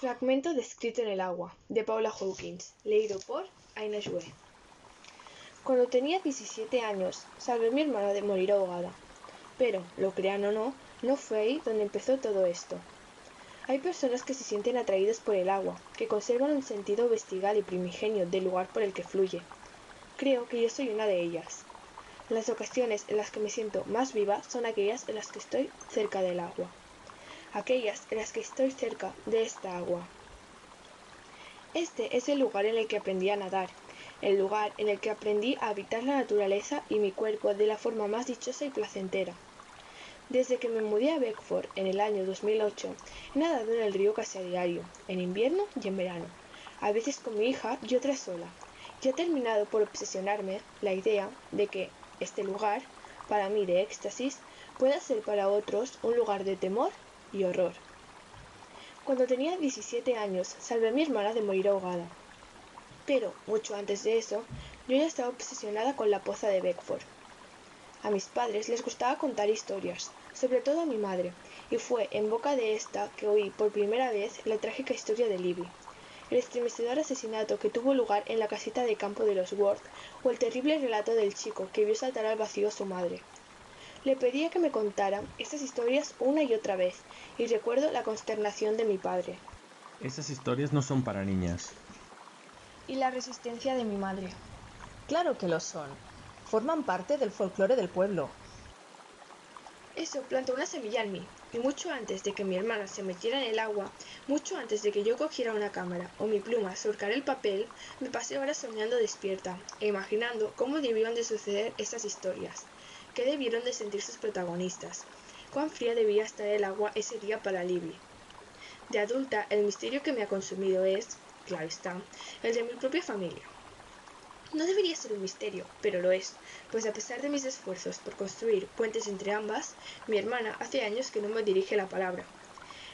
Fragmento descrito en el agua, de Paula Hawkins, leído por Aina. Cuando tenía 17 años, salvé a mi hermana de morir ahogada. Pero, lo crean o no, no fue ahí donde empezó todo esto. Hay personas que se sienten atraídas por el agua, que conservan un sentido vestigal y primigenio del lugar por el que fluye. Creo que yo soy una de ellas. Las ocasiones en las que me siento más viva son aquellas en las que estoy cerca del agua aquellas en las que estoy cerca de esta agua. Este es el lugar en el que aprendí a nadar, el lugar en el que aprendí a habitar la naturaleza y mi cuerpo de la forma más dichosa y placentera. Desde que me mudé a Beckford en el año 2008, he nadado en el río casi a diario, en invierno y en verano, a veces con mi hija y otras sola. Y ha terminado por obsesionarme la idea de que este lugar, para mí de éxtasis, pueda ser para otros un lugar de temor y horror. Cuando tenía 17 años, salvé a mi hermana de morir ahogada. Pero, mucho antes de eso, yo ya estaba obsesionada con la poza de Beckford. A mis padres les gustaba contar historias, sobre todo a mi madre, y fue en boca de esta que oí por primera vez la trágica historia de Libby, el estremecedor asesinato que tuvo lugar en la casita de campo de los Ward, o el terrible relato del chico que vio saltar al vacío a su madre, le pedía que me contara estas historias una y otra vez, y recuerdo la consternación de mi padre. Esas historias no son para niñas. Y la resistencia de mi madre. Claro que lo son. Forman parte del folclore del pueblo. Eso plantó una semilla en mí, y mucho antes de que mi hermana se metiera en el agua, mucho antes de que yo cogiera una cámara o mi pluma surcar el papel, me pasé horas soñando despierta e imaginando cómo debían de suceder estas historias. ¿Qué debieron de sentir sus protagonistas? ¿Cuán fría debía estar el agua ese día para Libby? De adulta, el misterio que me ha consumido es, claro está, el de mi propia familia. No debería ser un misterio, pero lo es, pues a pesar de mis esfuerzos por construir puentes entre ambas, mi hermana hace años que no me dirige la palabra.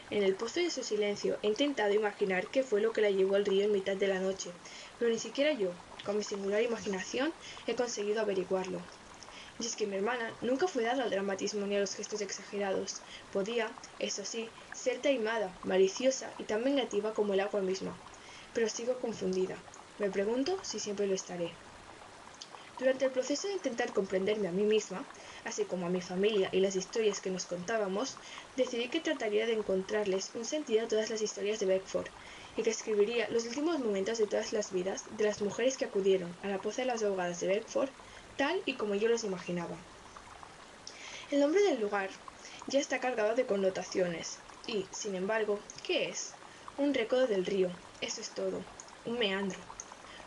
En el pozo de su silencio he intentado imaginar qué fue lo que la llevó al río en mitad de la noche, pero ni siquiera yo, con mi singular imaginación, he conseguido averiguarlo. Y es que mi hermana nunca fue dada al dramatismo ni a los gestos exagerados. Podía, eso sí, ser taimada, maliciosa y tan vengativa como el agua misma. Pero sigo confundida. Me pregunto si siempre lo estaré. Durante el proceso de intentar comprenderme a mí misma, así como a mi familia y las historias que nos contábamos, decidí que trataría de encontrarles un sentido a todas las historias de Beckford y que escribiría los últimos momentos de todas las vidas de las mujeres que acudieron a la poza de las ahogadas de Beckford tal y como yo los imaginaba. El nombre del lugar ya está cargado de connotaciones y, sin embargo, ¿qué es? Un recodo del río, eso es todo, un meandro.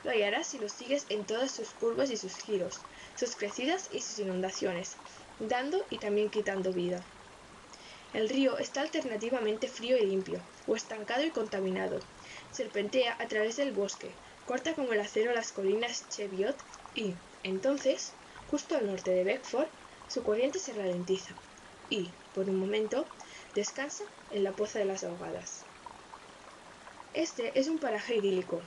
Lo hallarás si lo sigues en todas sus curvas y sus giros, sus crecidas y sus inundaciones, dando y también quitando vida. El río está alternativamente frío y limpio, o estancado y contaminado. Serpentea a través del bosque, corta como el acero las colinas Cheviot y, entonces, justo al norte de Beckford, su corriente se ralentiza y, por un momento, descansa en la poza de las ahogadas. Este es un paraje idílico.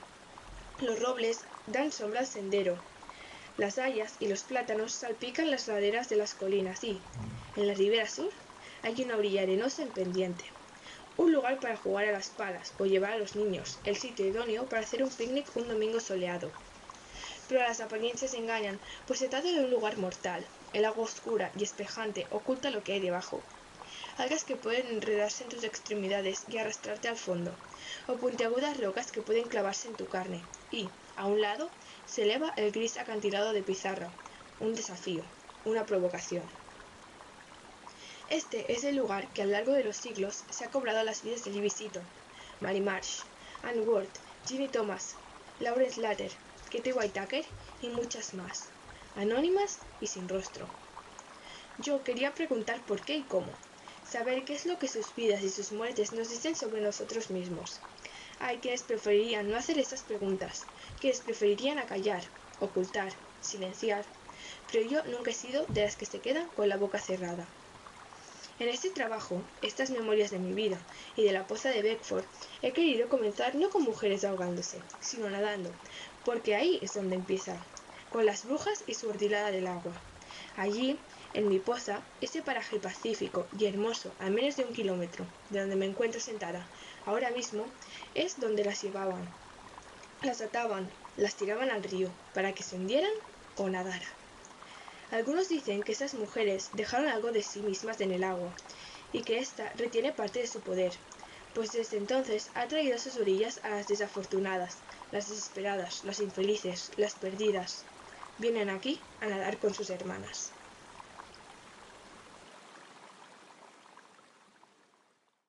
Los robles dan sombra al sendero. Las hayas y los plátanos salpican las laderas de las colinas y, en la ribera sur, hay una orilla arenosa en pendiente. Un lugar para jugar a las palas o llevar a los niños, el sitio idóneo para hacer un picnic un domingo soleado pero las apariencias engañan, pues se trata de un lugar mortal. El agua oscura y espejante oculta lo que hay debajo. Algas que pueden enredarse en tus extremidades y arrastrarte al fondo, o puntiagudas rocas que pueden clavarse en tu carne. Y, a un lado, se eleva el gris acantilado de pizarra, un desafío, una provocación. Este es el lugar que a lo largo de los siglos se ha cobrado las vidas de Libby Seaton, Mary Marsh, Anne Ward, Ginny Thomas, Lawrence Latter, Whitaker y muchas más, anónimas y sin rostro. Yo quería preguntar por qué y cómo, saber qué es lo que sus vidas y sus muertes nos dicen sobre nosotros mismos. Hay quienes preferirían no hacer estas preguntas, quienes preferirían acallar, ocultar, silenciar, pero yo nunca he sido de las que se quedan con la boca cerrada. En este trabajo, estas memorias de mi vida y de la poza de Beckford, he querido comenzar no con mujeres ahogándose, sino nadando, porque ahí es donde empieza, con las brujas y su ordilada del agua. Allí En mi poza, ese paraje pacífico y hermoso a menos de un kilómetro de donde me encuentro sentada ahora mismo, es donde las llevaban. Las ataban, las tiraban al río para que se hundieran o nadaran. Algunos dicen que esas mujeres dejaron algo de sí mismas en el agua y que ésta retiene parte de su poder, pues desde entonces ha traído a sus orillas a las desafortunadas, las desesperadas, las infelices, las perdidas. Vienen aquí a nadar con sus hermanas.